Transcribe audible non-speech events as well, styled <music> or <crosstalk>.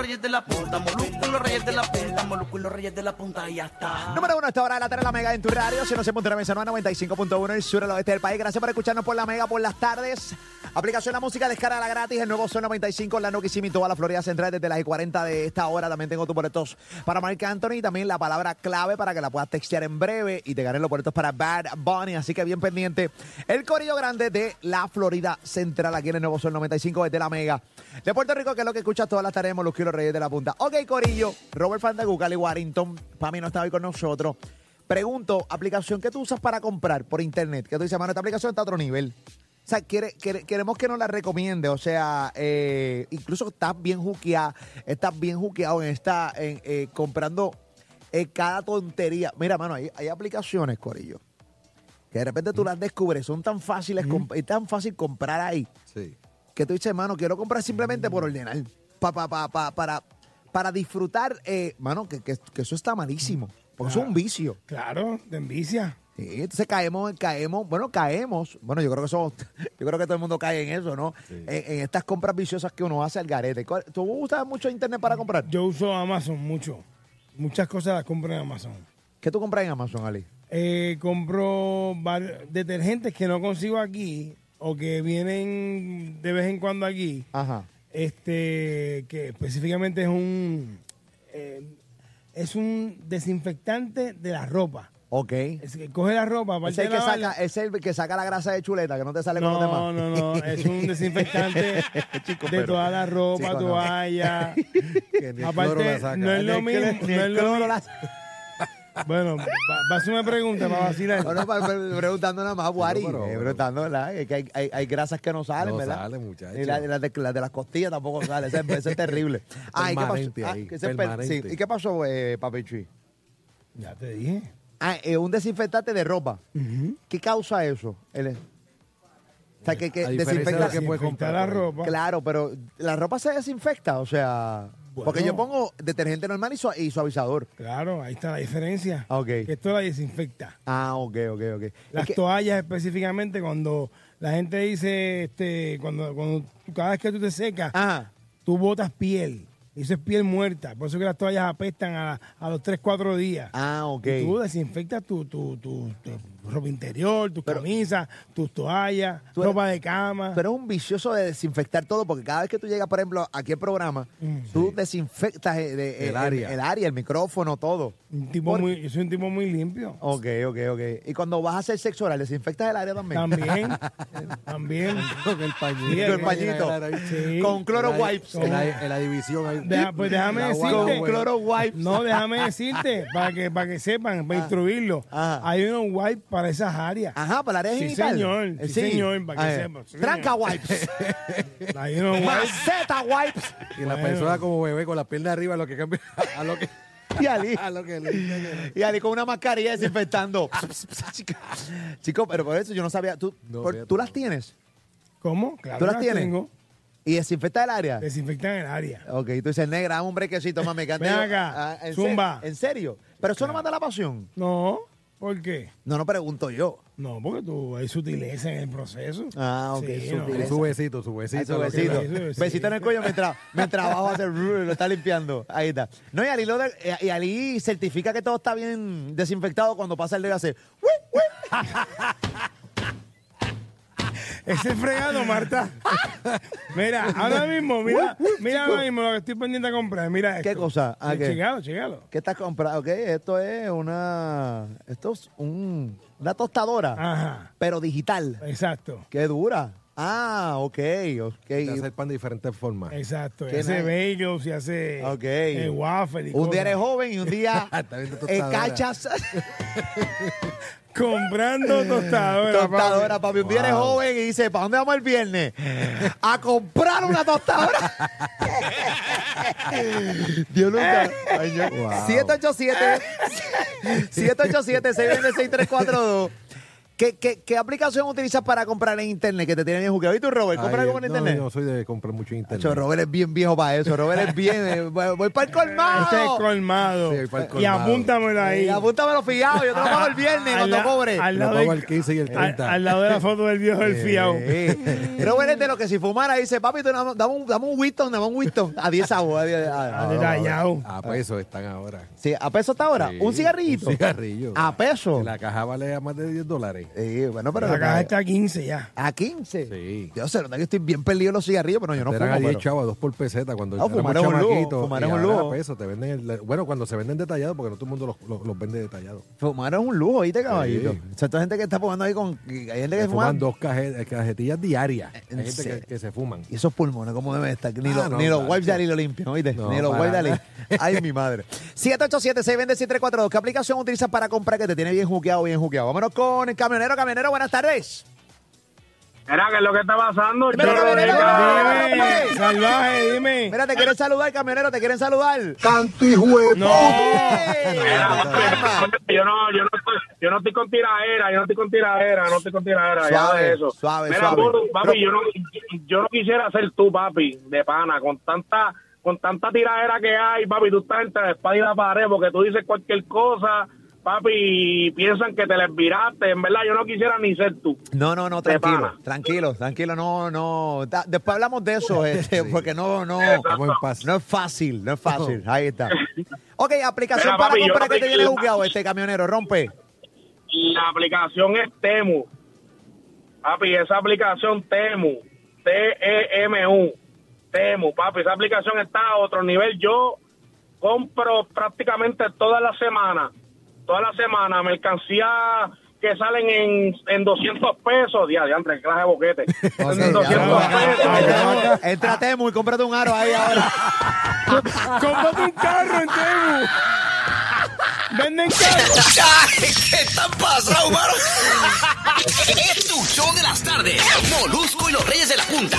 reyes de la punta, Molusco y los reyes de la punta, Molusco y los reyes de la punta y ya está. Número uno, esta hora de la tarde, la Mega en tu radio. Si no se punta en 95.1 el sur, el oeste del país. Gracias por escucharnos por la Mega por las tardes. Aplicación La Música, descarga gratis. El nuevo Sol 95 en la Noquisimi, toda la Florida Central desde las y 40 de esta hora. También tengo tus boletos para Mark Anthony y también la palabra clave para que la puedas textear en breve y te ganes los boletos para Bad Bunny. Así que bien pendiente. El corillo grande de la Florida Central aquí en el nuevo Sol 95 desde la Mega. De Puerto Rico, que es lo que escuchas todas las tardes, los kilos reyes de la punta. Ok, corillo. Robert Fandagu, Cali Warrington. Pami no está hoy con nosotros. Pregunto, aplicación que tú usas para comprar por internet. Que tú dices, mano, esta aplicación está a otro nivel. O sea, quiere- quiere- queremos que nos la recomiende. O sea, eh, incluso estás bien juqueada, estás bien juqueado en esta, en, eh, comprando eh, cada tontería. Mira, mano, hay, hay aplicaciones, Corillo, que de repente tú las descubres, son tan fáciles, comp- es tan fácil comprar ahí, Sí. que tú dices, mano, quiero comprar simplemente por ordenar. Pa, pa, pa, pa- para, para disfrutar, mano, que, que- que eso está malísimo. Porque eso es un vicio. Claro, de envicia. Sí, entonces caemos, caemos, bueno, caemos. Bueno, yo creo que eso, <laughs> yo creo que todo el mundo cae en eso, ¿no? Sí. En, en estas compras viciosas que uno hace al garete. ¿Cuál- ¿Tú usas mucho internet para comprar? Yo uso Amazon mucho. Muchas cosas las compro en Amazon. ¿Qué tú compras en Amazon, Ali? Eh, compro detergentes que no consigo aquí o que vienen de vez en cuando aquí. Ajá. Este, que específicamente es un eh, es un desinfectante de la ropa. Ok. Es que coge la ropa, aparte Es el, de que lavarla- saca, es el que saca la grasa de chuleta, que no te sale con los No, demás. no, no, <laughs> es un desinfectante <laughs> Chico, de pero- toda la ropa, Chico, no. toalla. La <laughs> Aparte, no es lo mismo. no es lo mismo. la- Bueno, va, a hacer una pregunta para vacilar. No, no, pa- pa- preguntando nada más, Wari. pero- eh, pero- preguntando, ¿verdad? Es Que hay, hay, hay grasas que no salen, No ¿verdad? salen, muchacho. Y la- las de, las de las costillas tampoco salen. Eso, es- eso es terrible. Ah, ¿y qué pasó? Ah, ahí, que ese per- sí, ¿Y qué pasó, eh, Papi Chuy? Ya te dije. Ah, eh, un desinfectante de ropa. ¿Qué causa eso? El- o sea, que, de desinfecta. que puede comprar la ahí. ropa. Claro, pero la ropa se desinfecta, o sea. porque yo pongo detergente normal y, su- y suavizador. Claro, ahí está la diferencia. Ah, ok. Que esto la desinfecta. Ah, ok, ok, ok. Las Es que- toallas específicamente cuando la gente dice, este, cuando, cuando cada vez que tú te secas, Ajá. tú botas piel. Eso es piel muerta. Por eso que las toallas apestan a, a los 3, 4 días. Ah, ok. Y tú desinfectas tu, tu, tu, tu ropa interior, tus camisas, tus toallas, Tú eres- ropa de cama. Pero es un vicioso de desinfectar todo, porque cada vez que tú llegas, por ejemplo, aquí al programa, tú desinfectas eh, de- El eh, área. el área, el micrófono, todo. un tipo muy, yo soy un tipo muy limpio. Ok, ok, ok. Y cuando vas a hacer sexo oral, desinfectas el área también. También, <laughs> también. Con el pañito. Sí, Con el pañito. Sí. Con cloro wipes. En la, en la división. Deja- pues déjame decirte. Con cloro wipes. No, déjame decirte, para que, para que sepan, para instruirlo. Ajá. Hay unos wipes para esas áreas. Ajá, para el área Sí, genital. señor, Eh, sí, señor, para que A ver, sepa, sí, Tranca señor. wipes. <laughs> <laughs> Maceta wipes. Y la persona como bebé con la pierna arriba, lo que cambia. <laughs> A lo que. Y Ali. A lo que. Y Ali con una mascarilla desinfectando. Chico, pero por eso yo no sabía. ¿Tú, No, por- fíjate. ¿tú las tienes? ¿Cómo? Claro, ¿Tú las las tienes? tengo. ¿Y desinfecta el área? Desinfectan el área. Ok, tú dices, negra, dame un brequecito, mami. Ven acá, Ah, ¿en, zumba. ¿En serio? ¿Pero eso no mata la pasión? No, ¿por qué? No, no pregunto yo. No, porque tú hay sutileza en el proceso. Ah, ok, Sí, no. Su besito, su besito. su besito. Besito en el cuello mientras, mientras abajo hace lo está limpiando. Ahí está. No, y Ali, lo de- y Ali certifica que todo está bien desinfectado cuando pasa el dedo y hace. Ese es fregado, Marta. <laughs> mira, ahora mismo, mira, mira ahora mismo lo que estoy pendiente a comprar. Mira esto. ¿Qué cosa? Ah, ¿qué? ¿Qué estás comprando? Ok, esto es una. Esto es un, una tostadora, Ajá, pero digital. exacto. Qué dura. Ah, ok, ok. de hacer pan de diferentes formas. Exacto. Y Qué hace bagels y hace Ok. eh, waffle y Un día eres joven y un día <laughs> eh, cachas <laughs> Comprando tostadora. tostadora, papi. Un día eres Wow. joven y dice, ¿para dónde vamos el viernes? <laughs> A comprar una tostadora. <laughs> Dios nunca. Ay, yo- Wow. 787 787 626 342 ¿Qué, qué, qué aplicación utilizas para comprar en internet que te tiene bien jugueado? ¿Y tú, Robert? ¿Compras algo en no, internet? Yo no soy de comprar mucho en internet. Chacho, Robert es bien viejo para eso. Robert es bien. eh, voy, voy para el colmado. Este es colmado. Sí, para el Y colmado. apúntamelo ahí. Y apúntamelo fiado. Yo te lo pago el viernes cuando la- cobre. al Lo lado, pago del- el 15 y el al, 30. al lado de la foto del viejo del fiao. Sí. <laughs> Robert es de lo que si fumara dice, papi, tú dame, dame un, dame un Winston, dame un Winston. A 10 sabos. a 10, a- Ah, detallado. A pesos están ahora. Sí, ¿A peso está ahora? Sí, ¿Un cigarrillito? Un cigarrillo. ¿A peso? La caja vale a más de 10 dólares. Sí, bueno, pero... La caja está a 15 ya. ¿A 15? Sí. Yo sé, no, que estoy bien perdido en los cigarrillos, pero yo no Eran fumo. a 10 pero- chavos, 2 por peseta. Cuando No, fumar es un lujo, fumar es un lujo. peso, te venden el- bueno, cuando se venden detallados, porque no todo el mundo los, los- los vende detallados. Fumar es un lujo, ¿viste, caballito? Sí. O sea, hay gente que está fumando ahí con... Hay gente que fuma... fuman dos caje- cajetillas diarias. Hay ¿En gente que, que se fuman. Y esos pulmones, ¿cómo deben estar? Ni, Ah, los, no, ni los wipes de Ali lo limpian, ¿oíste? No, ni los wipes de Ali. Ay, mi madre. 787-620-6342. ¿Qué aplicación utilizas para comprar que te tiene bien juqueado, bien juqueado? Vámonos con el camionero. Camionero, buenas tardes. Mira, ¿qué es lo que está pasando? De camionero. ca- Dime, salvaje, dime. Mira, te quieren saludar, camionero, te quieren saludar. No. Mira, papi, yo no, yo no estoy, yo no estoy con tiraera, yo no estoy con tiraera, no estoy con tiraera, ya Suave, de eso. suave, Mira, suave. Burro, papi, Pero- yo no, yo no quisiera ser tú, papi, de pana, con tanta, con tanta tiradera que hay, papi, tú estás entre la espada y la pared porque tú dices cualquier cosa, papi, piensan que te les viraste. En verdad, yo no quisiera ni ser tú. No, no, no, tranquilo, pana. tranquilo, tranquilo, no, no. Da- después hablamos de eso, <laughs> este, porque no, no, no es fácil, no es fácil. Ahí está. <laughs> Ok, aplicación Mira, para papi, comprar no que te tiene juqueado este camionero, rompe. La aplicación es Temu. Papi, esa aplicación Temu. T-E-M-U. Temu, papi, esa aplicación está a otro nivel. Yo compro prácticamente toda la semana, toda la semana, mercancía que salen en, en 200 pesos. Día de antes, clase de boquete. <laughs> En 200 ya, pesos. Entra a Temu y cómprate un aro ahí ahora. <laughs> Cómprate un carro en Temu. Venden carros. ¿Qué tan pasado, mano? <laughs> es tu show de las tardes. Molusco y los Reyes de la Punta.